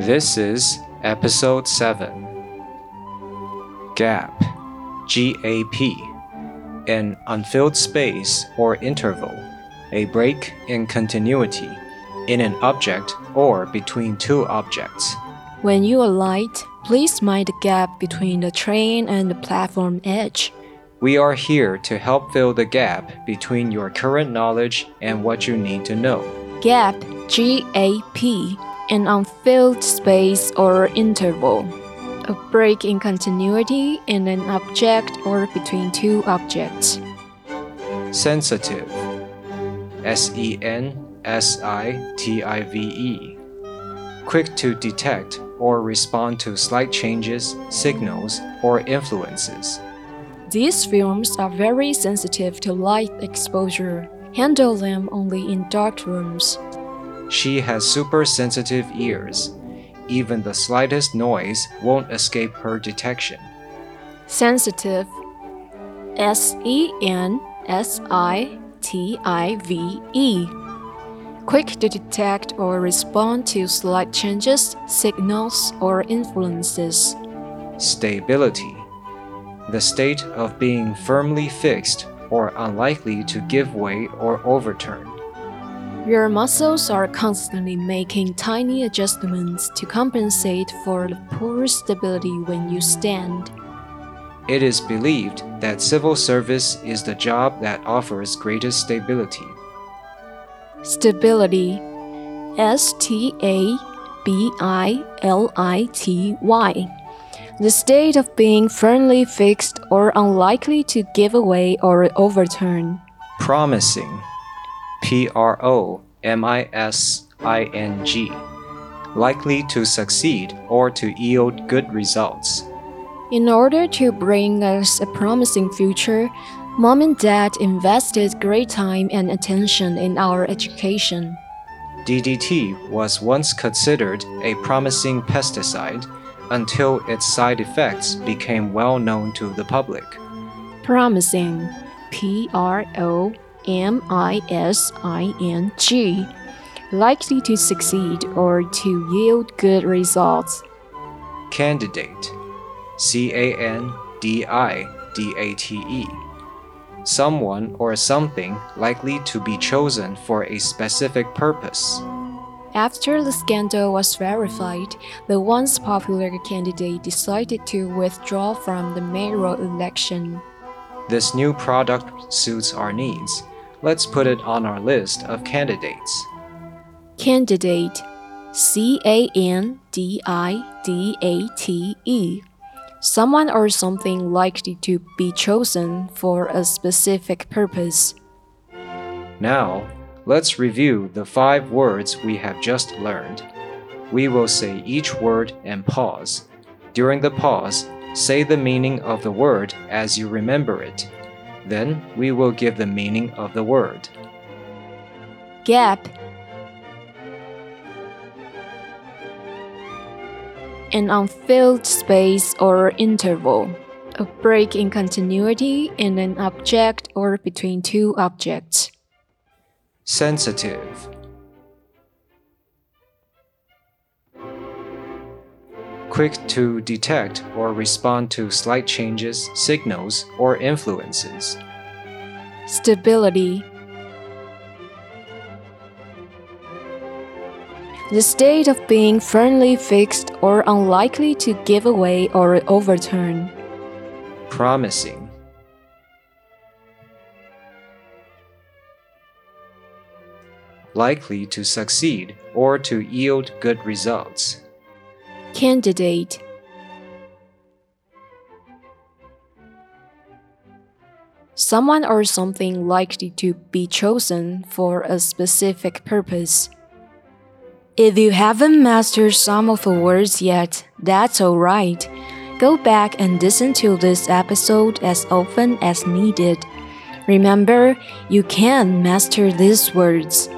This is episode 7 Gap G A P An unfilled space or interval, a break in continuity in an object or between two objects. When you alight, please mind the gap between the train and the platform edge. We are here to help fill the gap between your current knowledge and what you need to know. Gap, G A P, an unfilled space or interval. A break in continuity in an object or between two objects. Sensitive S E N S I T I V E. Quick to detect or respond to slight changes, signals, or influences. These films are very sensitive to light exposure. Handle them only in dark rooms. She has super sensitive ears. Even the slightest noise won't escape her detection. Sensitive S E N S I T I V E. Quick to detect or respond to slight changes, signals, or influences. Stability. The state of being firmly fixed or unlikely to give way or overturn. Your muscles are constantly making tiny adjustments to compensate for the poor stability when you stand. It is believed that civil service is the job that offers greatest stability. Stability S T A B I L I T Y. The state of being firmly fixed or unlikely to give away or overturn. Promising. P R O M I S I N G. Likely to succeed or to yield good results. In order to bring us a promising future, Mom and Dad invested great time and attention in our education. DDT was once considered a promising pesticide until its side effects became well known to the public. Promising P R O M I S I N G. Likely to succeed or to yield good results. Candidate C A N D I D A T E. Someone or something likely to be chosen for a specific purpose. After the scandal was verified, the once popular candidate decided to withdraw from the mayoral election. This new product suits our needs. Let's put it on our list of candidates. Candidate C A N D I D A T E. Someone or something likely to be chosen for a specific purpose. Now, let's review the five words we have just learned. We will say each word and pause. During the pause, say the meaning of the word as you remember it. Then we will give the meaning of the word. Gap. An unfilled space or interval. A break in continuity in an object or between two objects. Sensitive. Quick to detect or respond to slight changes, signals, or influences. Stability. The state of being firmly fixed or unlikely to give away or overturn. Promising. Likely to succeed or to yield good results. Candidate. Someone or something likely to be chosen for a specific purpose. If you haven't mastered some of the words yet, that's alright. Go back and listen to this episode as often as needed. Remember, you can master these words.